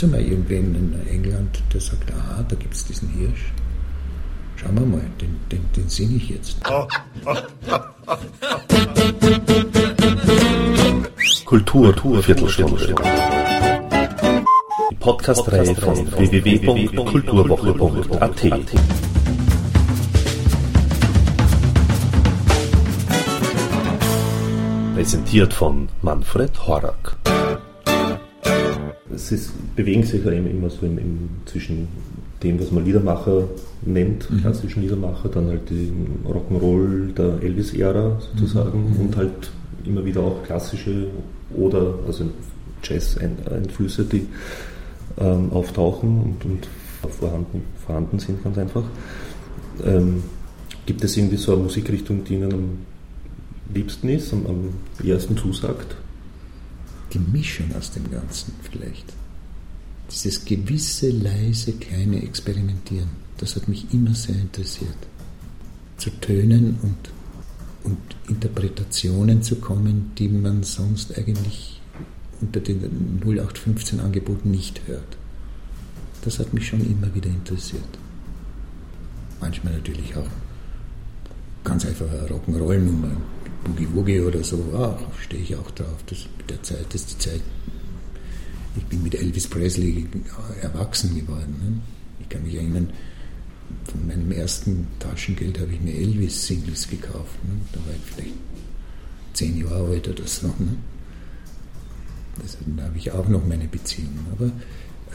Gibt es einmal irgendwen in England, der sagt, aha, da gibt es diesen Hirsch? Schauen wir mal, den, den, den singe ich jetzt. Kultur, Kultur Viertelstunde. Die Podcast-Reihe von www.kulturwoche.at. Präsentiert von Manfred Horak. Es ist, bewegen sich ja immer so im, im, zwischen dem, was man Liedermacher nennt, mhm. klassischen Liedermacher, dann halt die Rock'n'Roll der Elvis-Ära sozusagen mhm. und halt immer wieder auch klassische oder also Jazz-Einflüsse, die ähm, auftauchen und, und vorhanden, vorhanden, sind, ganz einfach. Ähm, gibt es irgendwie so eine Musikrichtung, die Ihnen am liebsten ist, am, am ersten zusagt? Die Mischung aus dem Ganzen vielleicht. Dieses gewisse, leise, kleine Experimentieren, das hat mich immer sehr interessiert. Zu Tönen und, und Interpretationen zu kommen, die man sonst eigentlich unter den 0815 Angeboten nicht hört. Das hat mich schon immer wieder interessiert. Manchmal natürlich auch ganz einfach eine Rock'n'Roll-Nummer, Boogie Woogie oder so, ah, stehe ich auch drauf. Das mit der Zeit, ist die Zeit. Ich bin mit Elvis Presley erwachsen geworden. Ne? Ich kann mich erinnern, von meinem ersten Taschengeld habe ich mir Elvis-Singles gekauft. Ne? Da war ich vielleicht zehn Jahre alt oder so. Ne? Das, da habe ich auch noch meine Beziehung. Aber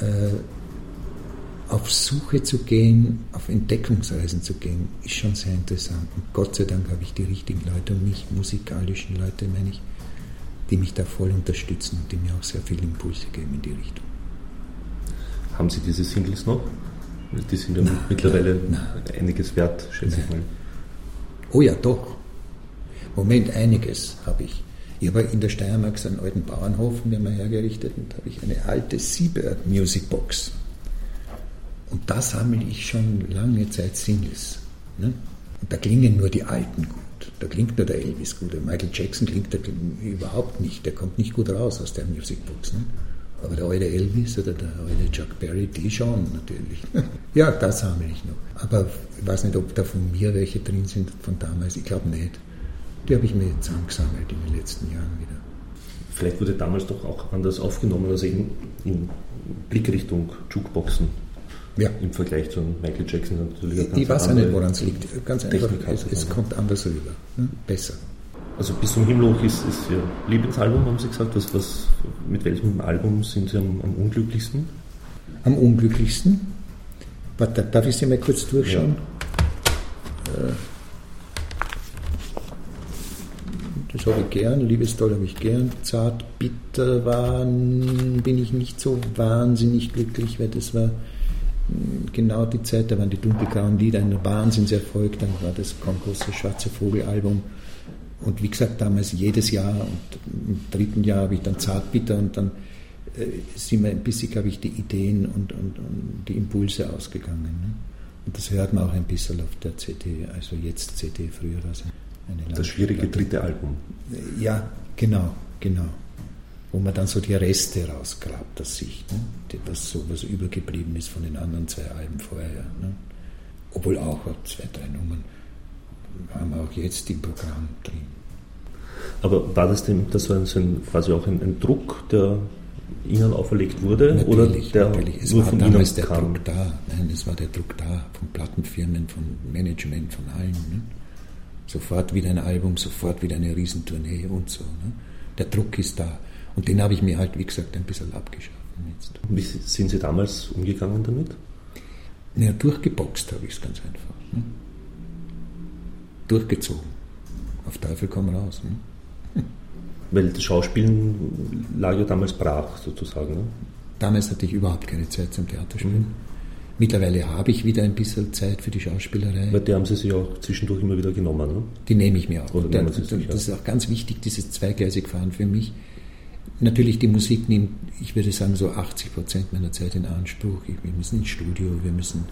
äh, auf Suche zu gehen, auf Entdeckungsreisen zu gehen, ist schon sehr interessant. Und Gott sei Dank habe ich die richtigen Leute um mich, musikalischen Leute, meine ich, die mich da voll unterstützen und die mir auch sehr viele Impulse geben in die Richtung. Haben Sie diese Singles noch? Die sind ja nein, mittlerweile nein, einiges wert, schätze nein. ich mal. Oh ja, doch. Moment, einiges habe ich. Ich habe in der Steiermark so einen alten Bauernhof mir mal hergerichtet und da habe ich eine alte Seabird Music Box und da sammle ich schon lange Zeit Singles. Ne? Und da klingen nur die alten gut. Da klingt nur der Elvis gut. Der Michael Jackson klingt da überhaupt nicht. Der kommt nicht gut raus aus der Musicbox. Ne? Aber der alte Elvis oder der alte Chuck Berry, die schon natürlich. ja, das sammle ich noch. Aber ich weiß nicht, ob da von mir welche drin sind von damals. Ich glaube nicht. Die habe ich mir jetzt angesammelt in den letzten Jahren wieder. Vielleicht wurde damals doch auch anders aufgenommen, also in, in Blickrichtung Jukeboxen ja. im Vergleich zu Michael Jackson natürlich Ich, ich weiß ja nicht, woran es liegt. Ganz einfach, es, es, kommt anders rüber. Ne? Besser. Also bis zum Himmelhoch ist, ist Ihr Lieblingsalbum, haben Sie gesagt. Was, was, mit welchem Album sind Sie am, am unglücklichsten? Am unglücklichsten? Warte, darf ich Sie mal kurz durchschauen? Ja. Äh, das habe ich gern, Liebesdoll habe ich gern, zart, bitter waren, bin ich nicht so wahnsinnig glücklich, weil das war genau die Zeit, da waren die dunkelgrauen Lieder ein Wahnsinnserfolg, dann war das große Schwarze Vogel-Album. Und wie gesagt, damals jedes Jahr und im dritten Jahr habe ich dann Zartbitter und dann äh, sind mir ein bisschen, glaube ich, die Ideen und, und, und die Impulse ausgegangen. Ne? Und das hört man auch ein bisschen auf der CD, also jetzt CD, früher war es eine Das schwierige dritte Album. Ja, genau, genau wo man dann so die Reste rausgrabt aus sich, ne? was so was übergeblieben ist von den anderen zwei Alben vorher. Ne? Obwohl auch zwei, drei Nummern haben wir auch jetzt im Programm drin. Aber war das denn, das war so ein, quasi auch ein, ein, Druck, der Ihnen auferlegt wurde? Natürlich, oder der natürlich. Es nur war von damals Ihnen der kam? Druck da. Nein, es war der Druck da von Plattenfirmen, von Management, von allen. Ne? Sofort wieder ein Album, sofort wieder eine Riesentournee und so. Ne? Der Druck ist da. Und den habe ich mir halt, wie gesagt, ein bisschen abgeschaffen. Jetzt. Wie sind Sie damals umgegangen damit? Naja, durchgeboxt habe ich es ganz einfach. Ne? Durchgezogen. Auf Teufel komm raus. Ne? Weil das Schauspielen lag ja damals brach, sozusagen. Ne? Damals hatte ich überhaupt keine Zeit zum Theaterspielen. Mhm. Mittlerweile habe ich wieder ein bisschen Zeit für die Schauspielerei. Weil die haben Sie sich auch zwischendurch immer wieder genommen, ne? Die nehme ich mir auch. Oder das, das ist auch ganz wichtig, dieses zweigleisig Fahren für mich. Natürlich, die Musik nimmt, ich würde sagen, so 80 Prozent meiner Zeit in Anspruch. Wir müssen ins Studio, wir müssen,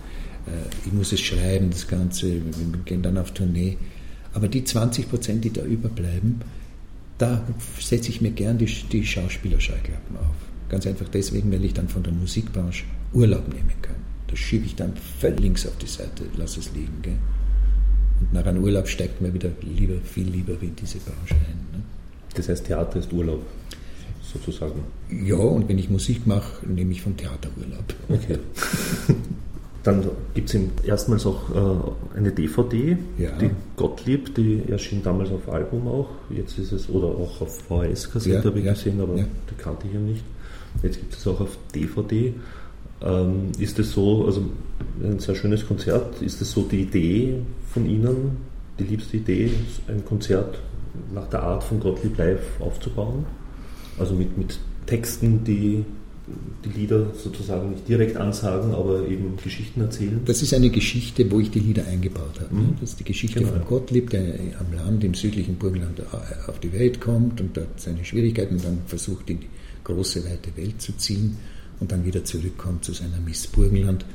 äh, ich muss es schreiben, das Ganze, wir gehen dann auf Tournee. Aber die 20 Prozent, die da überbleiben, da setze ich mir gern die, die Schauspielerschallklappen auf. Ganz einfach deswegen, weil ich dann von der Musikbranche Urlaub nehmen kann. Das schiebe ich dann völlig links auf die Seite, lass es liegen. Gell? Und nach einem Urlaub steigt man wieder lieber, viel lieber in diese Branche ein. Ne? Das heißt, Theater ist Urlaub, sozusagen. Ja, und wenn ich Musik mache, nehme ich vom Theater Urlaub. Okay. Dann gibt es erstmals auch äh, eine DVD, Ja. die Gottlieb, die erschien damals auf Album auch. Jetzt ist es, oder auch auf VHS-Kassette Ja, habe ich ja, gesehen, aber die kannte ich ja nicht. Jetzt gibt es auch auf DVD. Ähm, ist es so, also ein sehr schönes Konzert, ist es so die Idee von Ihnen, die liebste Idee, ein Konzert nach der Art von Gottlieb live aufzubauen? Also mit, mit Texten, die die Lieder sozusagen nicht direkt ansagen, aber eben Geschichten erzählen. Das ist eine Geschichte, wo ich die Lieder eingebaut habe. Mhm. Das ist die Geschichte Genau. von Gottlieb, der am Land, im südlichen Burgenland äh, auf die Welt kommt und dort seine Schwierigkeiten dann versucht, in die große, weite Welt zu ziehen und dann wieder zurückkommt zu seiner Miss Burgenland.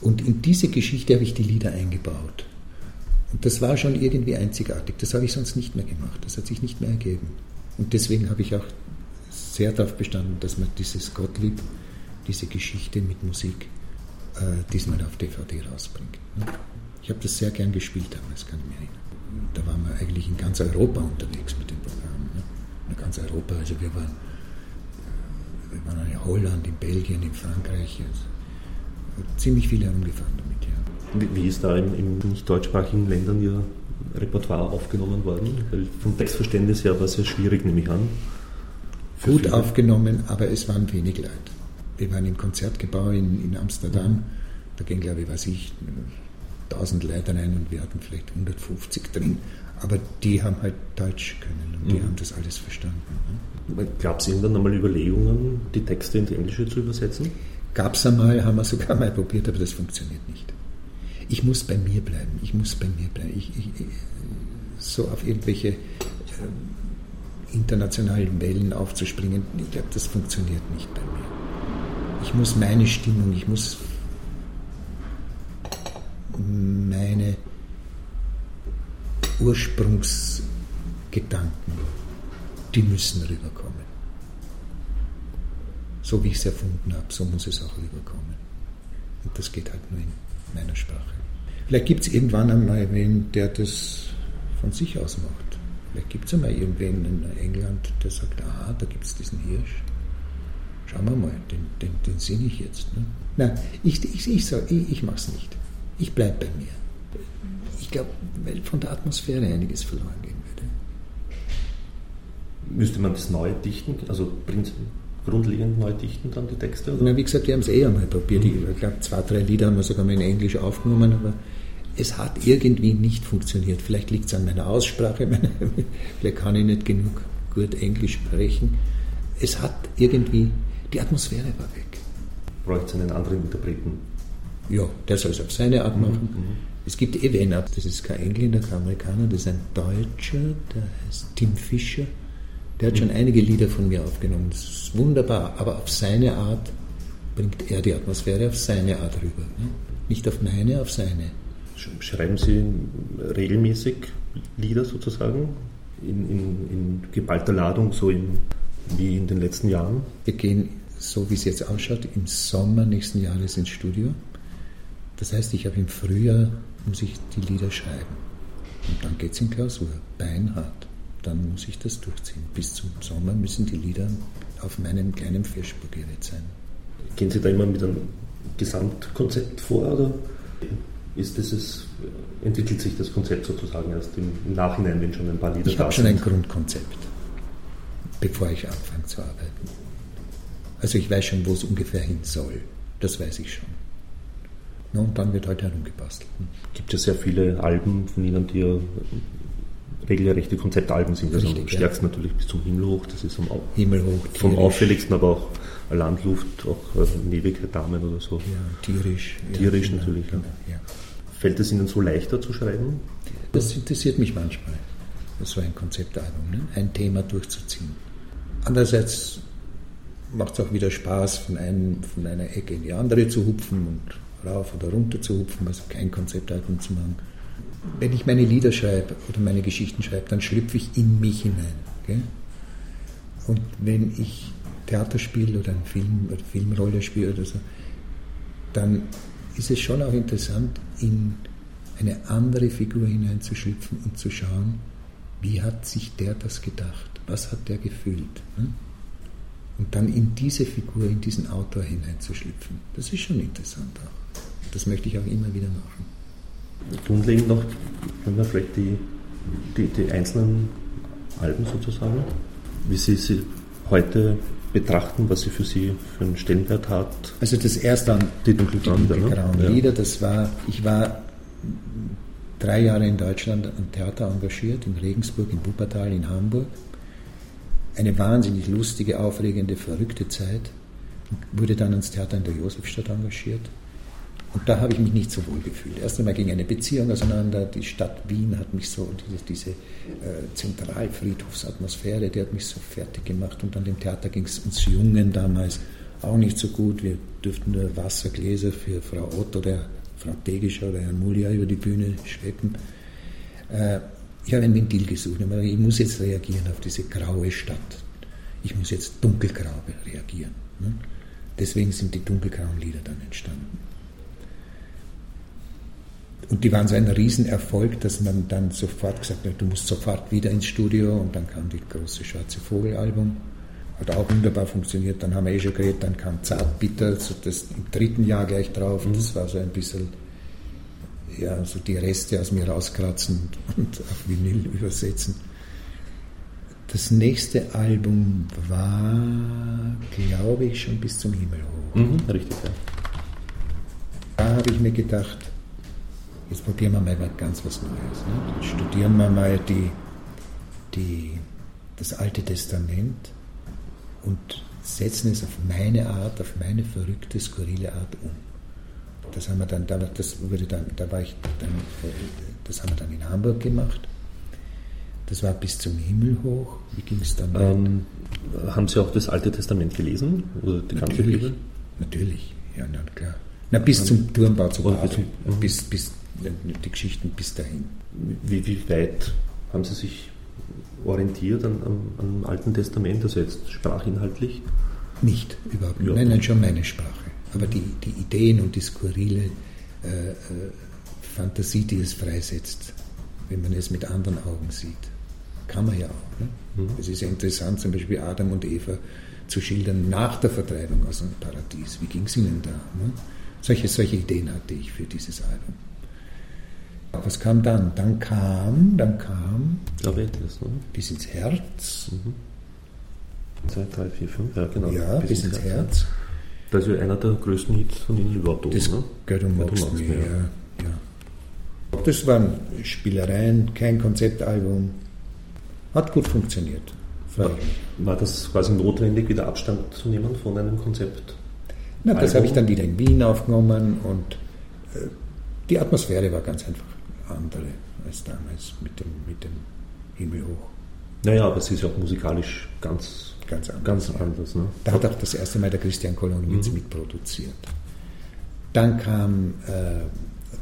Und in diese Geschichte habe ich die Lieder eingebaut. Und das war schon irgendwie einzigartig. Das habe ich sonst nicht mehr gemacht. Das hat sich nicht mehr ergeben. Und deswegen habe ich auch sehr darauf bestanden, dass man dieses Gottlieb, diese Geschichte mit Musik äh, diesmal auf DVD rausbringt. ne? Ich habe das sehr gern gespielt damals, kann ich mich erinnern. Da waren wir eigentlich in ganz Europa unterwegs mit dem Programm. Ne? In ganz Europa, also wir waren, äh, wir waren in Holland, in Belgien, in Frankreich. Also ziemlich viele herumgefahren damit, ja. Wie, ist da im, im nicht deutschsprachigen Ländern Ihr Repertoire aufgenommen worden? Weil vom Textverständnis her war es sehr schwierig, nehme ich an. Gut viele. aufgenommen, aber es waren wenig Leute. Wir waren im Konzertgebäude in, in Amsterdam, da gehen, glaube ich, weiß ich, 1000 Leute rein und wir hatten vielleicht 150 drin. Aber die haben halt Deutsch können und die Mhm. haben das alles verstanden. Ne? Gab es irgendwann einmal Überlegungen, die Texte ins Englische zu übersetzen? Gab es einmal, haben wir sogar mal probiert, aber das funktioniert nicht. Ich muss bei mir bleiben, ich muss bei mir bleiben. Ich, ich, so auf irgendwelche ähm, internationalen Wellen aufzuspringen, ich glaube, das funktioniert nicht bei mir. Ich muss meine Stimmung, ich muss meine Ursprungsgedanken, die müssen rüberkommen. So wie ich es erfunden habe, so muss es auch rüberkommen. Und das geht halt nur in meiner Sprache. Vielleicht gibt es irgendwann einmal wen, der das von sich aus macht. Vielleicht gibt es einmal irgendwen in England, der sagt, aha, da gibt es diesen Hirsch. Schauen wir mal, den, den, den singe ich jetzt. Ne? Nein, ich, ich, ich, ich, ich mache es nicht. Ich bleibe bei mir. Ich glaube, weil von der Atmosphäre einiges verloren gehen würde. Müsste man das neu dichten, also prinz- grundlegend neu dichten dann die Texte? Oder? Na, wie gesagt, wir haben es eh einmal probiert. Ich glaube, zwei, drei Lieder haben wir sogar mal in Englisch aufgenommen, aber es hat irgendwie nicht funktioniert. Vielleicht liegt es an meiner Aussprache, meine, vielleicht kann ich nicht genug gut Englisch sprechen. Es hat irgendwie, die Atmosphäre war weg. Bräuchte es einen anderen Interpreten? Ja, der soll es auf seine Art machen. Es gibt eh wen ab, das ist kein Engländer, kein Amerikaner, das ist ein Deutscher, der heißt Tim Fischer. Der hat schon einige Lieder von mir aufgenommen. Das ist wunderbar, aber auf seine Art bringt er die Atmosphäre auf seine Art rüber. Ne? Nicht auf meine, auf seine. Sch- Schreiben Sie regelmäßig Lieder sozusagen in, in, in geballter Ladung, so in, wie in den letzten Jahren? Wir gehen, so wie es jetzt ausschaut, im Sommer nächsten Jahres ins Studio. Das heißt, ich habe im Frühjahr, muss ich die Lieder schreiben. Und dann geht es in Klausur, beinhart. Dann muss ich das durchziehen. Bis zum Sommer müssen die Lieder auf meinem kleinen Fischburgerät sein. Gehen Sie da immer mit einem Gesamtkonzept vor oder ist dieses, entwickelt sich das Konzept sozusagen erst im Nachhinein, wenn schon ein paar Lieder Ich da habe schon ein sind? Grundkonzept, bevor ich anfange zu arbeiten. Also ich weiß schon, wo es ungefähr hin soll. Das weiß ich schon. Na, und dann wird halt herumgebastelt. gibt ja sehr viele Alben von Ihnen, die ja regelrechte Konzeptalben sind. Also am Richtig, ja. stärksten natürlich bis zum Himmel hoch, das ist am, Au- Himmelhoch, vom tierisch. auffälligsten, aber auch Landluft, auch äh, in Ewigkeit Damen oder so. Ja, tierisch. ja, Tierisch genau, natürlich, ja. Genau, ja. Fällt es Ihnen so leichter zu schreiben? Das interessiert mich manchmal, so ein Konzeptalbum, ne? ein Thema durchzuziehen. Andererseits macht es auch wieder Spaß, von, einem, von einer Ecke in die andere zu hupfen und rauf oder runter zu hupfen, also kein Konzeptalbum zu machen. Wenn ich meine Lieder schreibe oder meine Geschichten schreibe, dann schlüpfe ich in mich hinein. Gell? Und wenn ich Theaterspiel oder ein Film oder Filmrolle spiele oder so, dann ist es schon auch interessant, in eine andere Figur hineinzuschlüpfen und zu schauen, wie hat sich der das gedacht? Was hat der gefühlt? Ne? Und dann in diese Figur, in diesen Autor hineinzuschlüpfen. Das ist schon interessant auch. Das möchte ich auch immer wieder machen. Grundlegend noch, wenn wir vielleicht die, die, die einzelnen Alben sozusagen, wie Sie sie heute betrachten, was sie für Sie für einen Stellenwert hat. Also das erste die dunkelgrauen Lieder, ne? Lieder, das war, ich war drei Jahre in Deutschland am Theater engagiert, in Regensburg, in Wuppertal, in Hamburg. Eine wahnsinnig lustige, aufregende, verrückte Zeit. Wurde dann ans Theater in der Josefstadt engagiert. Und da habe ich mich nicht so wohl gefühlt. Erst einmal ging eine Beziehung auseinander. Die Stadt Wien hat mich so, diese, diese äh, Zentralfriedhofsatmosphäre, die hat mich so fertig gemacht. Und an dem Theater ging es uns Jungen damals auch nicht so gut. Wir dürften nur Wassergläser für Frau Otto, der Frau Tegischer oder Herrn Mulia über die Bühne schleppen. Äh, ich habe ein Ventil gesucht. Ich muss jetzt reagieren auf diese graue Stadt. Ich muss jetzt dunkelgrau reagieren. Ne? Deswegen sind die dunkelgrauen Lieder dann entstanden. Und die waren so ein Riesenerfolg, dass man dann sofort gesagt hat, du musst sofort wieder ins Studio und dann kam die große Schwarze Vogel-Album. Hat auch wunderbar funktioniert. Dann haben wir eh schon geredet, dann kam Zartbitter, so das im dritten Jahr gleich drauf. Und das war so ein bisschen, ja, so die Reste aus mir rauskratzen und auf Vinyl übersetzen. Das nächste Album war, glaube ich, schon bis zum Himmel hoch. Mhm, richtig, ja. Da habe ich mir gedacht, jetzt probieren wir mal ganz was Neues. Ne? Studieren wir mal die, die, das Alte Testament und setzen es auf meine Art, auf meine verrückte, skurrile Art um. Das haben wir dann, das wurde dann, da war ich dann, äh, das haben wir dann in Hamburg gemacht. Das war bis zum Himmel hoch. Wie ging es dann ähm, haben Sie auch das Alte Testament gelesen? Oder die ganze natürlich, Bibel? Natürlich, ja, na klar. Na, bis um, zum Turmbau zu Babel. Bis, bis, die Geschichten bis dahin. Wie, wie weit haben Sie sich orientiert an, am, am Alten Testament, also jetzt sprachinhaltlich? Nicht, überhaupt nicht. Ja. Nein, nein, schon meine Sprache. Aber die, die Ideen und die skurrile äh, äh, Fantasie, die es freisetzt, wenn man es mit anderen Augen sieht, kann man ja auch. Ne? Mhm. Es ist ja interessant, zum Beispiel Adam und Eva zu schildern nach der Vertreibung aus dem Paradies. Wie ging es ihnen da? Ne? Solche, solche Ideen hatte ich für dieses Album. Was kam dann? Dann kam, dann kam Diabetes, ne? bis ins Herz. Mhm. 2, 3, 4, 5, ja genau. Ja, bis, bis ins, Herz. Herz. Das ist einer der größten Hits von Ihnen überhaupt. Das gehört um magst mir, ja. ja. Das waren Spielereien, kein Konzeptalbum. Hat gut funktioniert. War, war das quasi notwendig, wieder Abstand zu nehmen von einem Konzept? Na, das habe ich dann wieder in Wien aufgenommen und äh, die Atmosphäre war ganz einfach andere als damals mit dem, mit dem Himmel hoch. Naja, aber es ist ja auch musikalisch ganz, ganz anders. Ganz anders ne? Da hat auch das erste Mal der Christian Kolonwitz mhm. mitproduziert. Dann kam äh,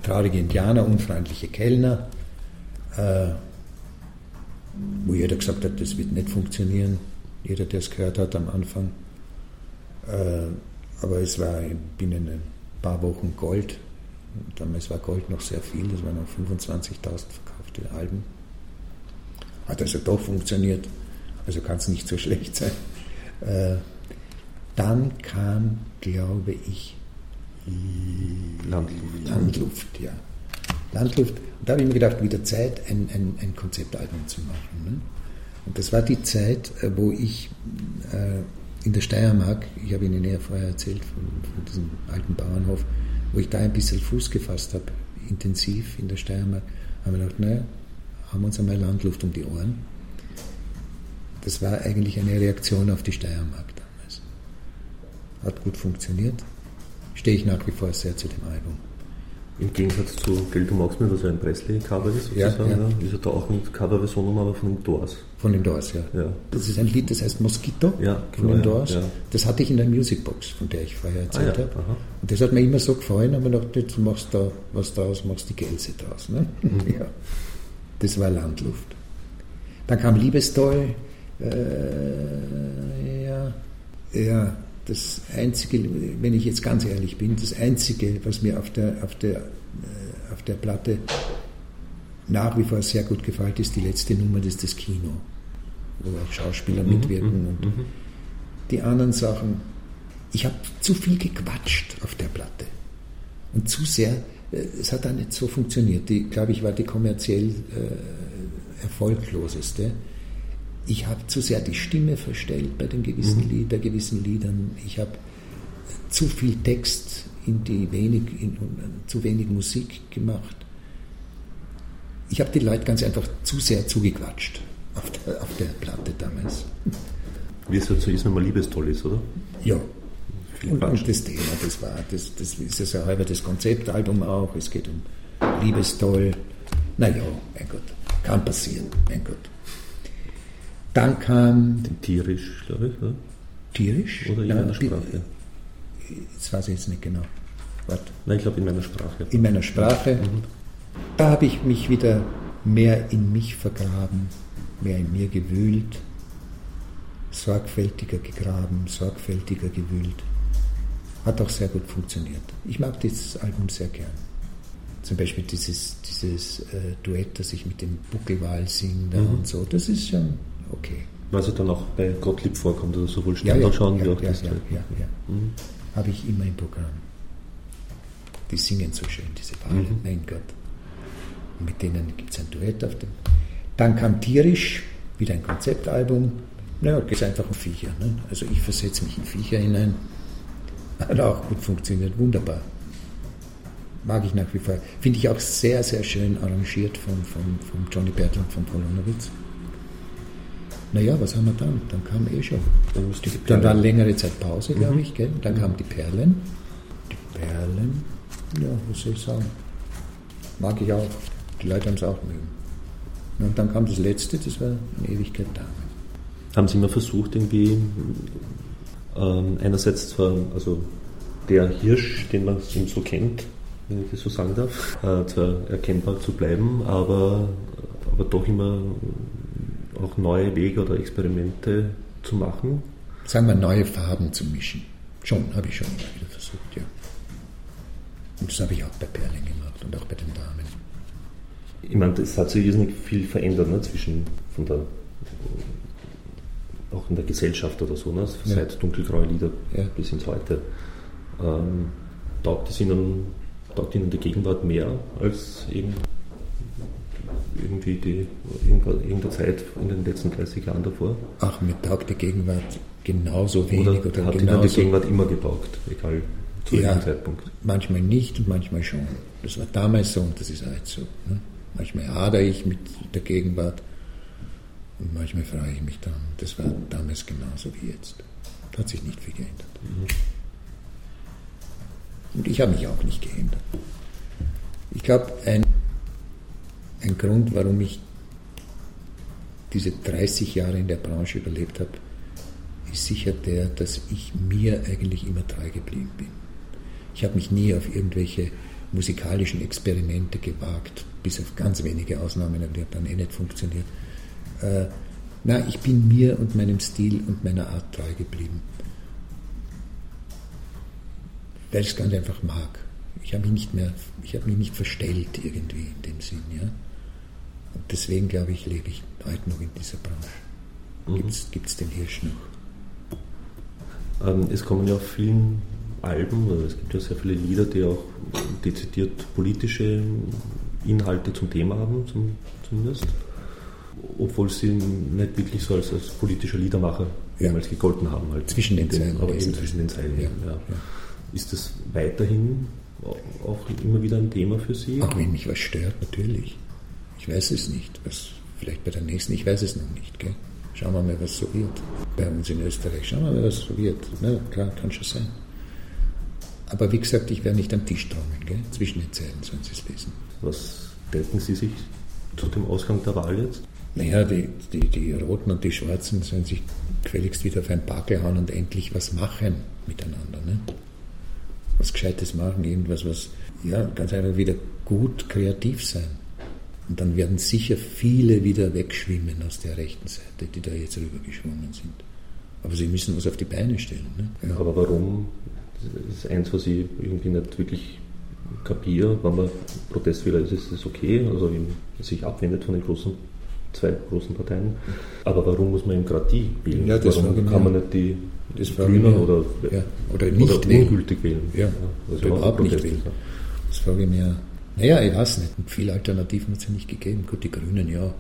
Traurige Indianer, unfreundliche Kellner, äh, wo jeder gesagt hat, das wird nicht funktionieren. Jeder, der es gehört hat am Anfang. Äh, aber es war binnen ein paar Wochen Gold Damals war Gold noch sehr viel, das waren noch 25.000 verkaufte Alben. Hat also doch funktioniert, also kann es nicht so schlecht sein. Äh, dann kam, glaube ich, Landluft. Landluft, ja. Landluft. Und da habe ich mir gedacht, wieder Zeit, ein, ein, ein Konzeptalbum zu machen. Ne? Und das war die Zeit, äh, wo ich äh, in der Steiermark, ich habe Ihnen ja vorher erzählt von, von diesem alten Bauernhof, wo ich da ein bisschen Fuß gefasst habe, intensiv in der Steiermark, haben wir gedacht, naja, haben wir uns einmal Landluft um die Ohren. Das war eigentlich eine Reaktion auf die Steiermark damals. Hat gut funktioniert. Stehe ich nach wie vor sehr zu dem Album. Im Gegensatz zu Geld du magst mir, was ja ein Presley-Cover ist, sozusagen, ja, ja. ist ja da auch mit Coverversionen, aber von den Doors. Von den Doors, ja. ja. Das ist ein Lied, das heißt Mosquito ja, von den Doors. Das hatte ich in der Musicbox, von der ich vorher erzählt ah, habe. Und das hat mir immer so gefallen, aber ich dachte, jetzt machst du da was draus, machst die Gelse draus. Ne? Mhm. ja. Das war Landluft. Dann kam Liebestoll, äh, ja, Ja, das Einzige, wenn ich jetzt ganz ehrlich bin, das Einzige, was mir auf der, auf der, äh, auf der Platte nach wie vor sehr gut gefällt, ist die letzte Nummer, das ist das Kino, wo auch Schauspieler Mhm, mitwirken mhm, und mhm. die anderen Sachen. Ich habe zu viel gequatscht auf der Platte und zu sehr, äh, es hat da nicht so funktioniert. Die, glaube ich, war die kommerziell äh, erfolgloseste. Ich habe zu sehr die Stimme verstellt bei den gewissen Mhm. Lied, bei gewissen Liedern. Ich habe zu viel Text in die wenig, in, zu wenig Musik gemacht. Ich habe die Leute ganz einfach zu sehr zugequatscht auf der, auf der Platte damals. Wie es so ist, wenn man liebestoll ist, oder? Ja. Viel Und, und das Thema, das war, das, das ist ja so halber das Konzeptalbum auch. Es geht um Liebestoll. Naja, mein Gott, kann passieren, mein Gott. Dann kam Den tierisch, glaube ich, oder? tierisch. Oder in Ja, meiner Sprache. Das weiß ich jetzt nicht genau. Warte. Nein, ich glaube in meiner Sprache. in meiner Sprache. Da habe ich mich wieder mehr in mich vergraben, mehr in mir gewühlt, sorgfältiger gegraben, sorgfältiger gewühlt. Hat auch sehr gut funktioniert. Ich mag dieses Album sehr gern. Zum Beispiel dieses, dieses äh, Duett, das ich mit dem Buckelwal singe da und so, das ist schon okay. Was ja dann auch bei Gottlieb vorkommt, also sowohl Ja, ja, schauen ja, wie auch ja, das. ja, ja, ja. Mhm. Habe ich immer im Programm. Die singen so schön, diese Wale, Mhm. mein Gott. Und mit denen gibt es ein Duett auf dem. Dann kam Tierisch, wieder ein Konzeptalbum. Naja, geht es einfach um Viecher. Ne? Also ich versetze mich in Viecher hinein. Hat auch gut funktioniert, wunderbar. Mag ich nach wie vor. Finde ich auch sehr, sehr schön arrangiert von, von, von Johnny Bertel und von Polonowitz. Naja, was haben wir dann? Dann kam eh schon. Dann müsste die Dann war längere Zeit Pause, glaube ich. Gell? Dann kamen die Perlen. Die Perlen, ja, was soll ich sagen? Mag ich auch. Die Leute haben es auch mögen. Und dann kam das letzte, das war eine Ewigkeit Dame. Haben Sie mal versucht, irgendwie ähm, einerseits zwar, also der Hirsch, den man eben so kennt, wenn ich das so sagen darf, äh, zwar erkennbar zu bleiben, aber, aber doch immer auch neue Wege oder Experimente zu machen? Sagen wir, neue Farben zu mischen. Schon, habe ich schon immer wieder versucht, ja. Und das habe ich auch bei Perlen gemacht und auch bei den Damen. Ich meine, es hat sich irrsinnig viel verändert ne, zwischen von der auch in der Gesellschaft oder so, ne, Ja. seit dunkelgraue Lieder Ja. bis ins Heute. Ähm, taugt, es Ihnen, taugt Ihnen die Gegenwart mehr als eben irgendwie die irgendeine irgendeine Zeit in den letzten 30 Jahren davor? Auch mit taugt die Gegenwart genauso wenig Oder, oder, hat Ihnen die. Gegenwart immer getaugt, egal zu Ja. welchem Zeitpunkt? Manchmal nicht und manchmal schon. Das war damals so und das ist heute so. Ne? Manchmal hadere ich mit der Gegenwart und manchmal freue ich mich dann. Das war damals genauso wie jetzt. Da hat sich nicht viel geändert. Und ich habe mich auch nicht geändert. Ich glaube, ein, ein Grund, warum ich diese 30 Jahre in der Branche überlebt habe, ist sicher der, dass ich mir eigentlich immer treu geblieben bin. Ich habe mich nie auf irgendwelche musikalischen Experimente gewagt, bis auf ganz wenige Ausnahmen, aber die haben dann eh nicht funktioniert. Äh, na, ich bin mir und meinem Stil und meiner Art treu geblieben. Weil ich es ganz einfach mag. Ich habe mich nicht mich nicht verstellt irgendwie in dem Sinn, ja. Und deswegen glaube ich, lebe ich heute noch in dieser Branche. Gibt es den Hirsch noch? Ähm, es kommen ja auf vielen Alben, also es gibt ja sehr viele Lieder, die auch dezidiert politische Inhalte zum Thema haben, zum, zumindest. Obwohl sie nicht wirklich so als, als politischer Liedermacher Ja. jemals gegolten haben. Halt. Zwischen den Zeilen Aber eben zwischen den Zeilen. Ja. ja. Ist das weiterhin auch immer wieder ein Thema für Sie? Auch wenn mich was stört, natürlich. Ich weiß es nicht. Was, vielleicht bei der nächsten, ich weiß es noch nicht. Gell? Schauen wir mal, was so wird. Bei uns in Österreich. Schauen wir mal, was so wird. Na, klar, kann schon sein. Aber wie gesagt, ich werde nicht am Tisch trommeln. Gell? Zwischen den Zeilen sollen Sie es lesen. Was denken Sie sich zu dem Ausgang der Wahl jetzt? Naja, die, die, die Roten und die Schwarzen sollen sich gefälligst wieder auf ein Bakel hauen und endlich was machen miteinander. Ne? Was Gescheites machen, irgendwas, was, ja, ganz einfach wieder gut kreativ sein. Und dann werden sicher viele wieder wegschwimmen aus der rechten Seite, die da jetzt rübergeschwommen sind. Aber sie müssen was auf die Beine stellen. Ne? Ja. Aber warum? Das ist eins, was ich irgendwie nicht wirklich kapiere. Wenn man Protestwähler ist, ist das okay, also sich abwendet von den großen zwei großen Parteien. Aber warum muss man eben gerade die wählen? Ja, das warum kann man nicht die das Grünen oder, ja, oder nicht oder wählen. ungültig wählen? Ja, also oder überhaupt nicht wählen. ja. Das frage ich mir. Naja, ich weiß nicht. Viele Alternativen hat es ja nicht gegeben. Gut, die Grünen, ja,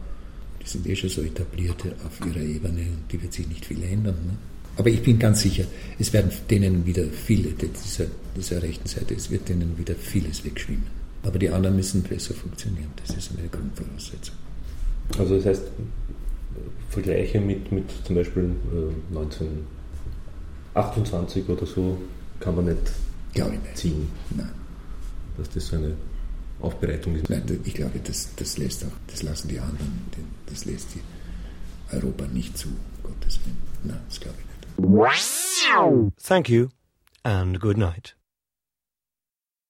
die sind eh schon so etablierte auf ihrer Ebene und die wird sich nicht viel ändern. Ne? Aber ich bin ganz sicher, es werden denen wieder viele, dieser, dieser rechten Seite, es wird denen wieder vieles wegschwimmen. Aber die anderen müssen besser funktionieren. Das ist eine Grundvoraussetzung. Also das heißt, Vergleiche mit, mit zum Beispiel äh, 1928 oder so kann man nicht Glaube ich nicht. ziehen, Nein. dass das so eine Aufbereitung ist. Nein, ich glaube, das, das lässt auch, das lassen die anderen, das lässt die Europa nicht zu, Gottes Willen. Nein, das glaube ich nicht. Thank you and good night.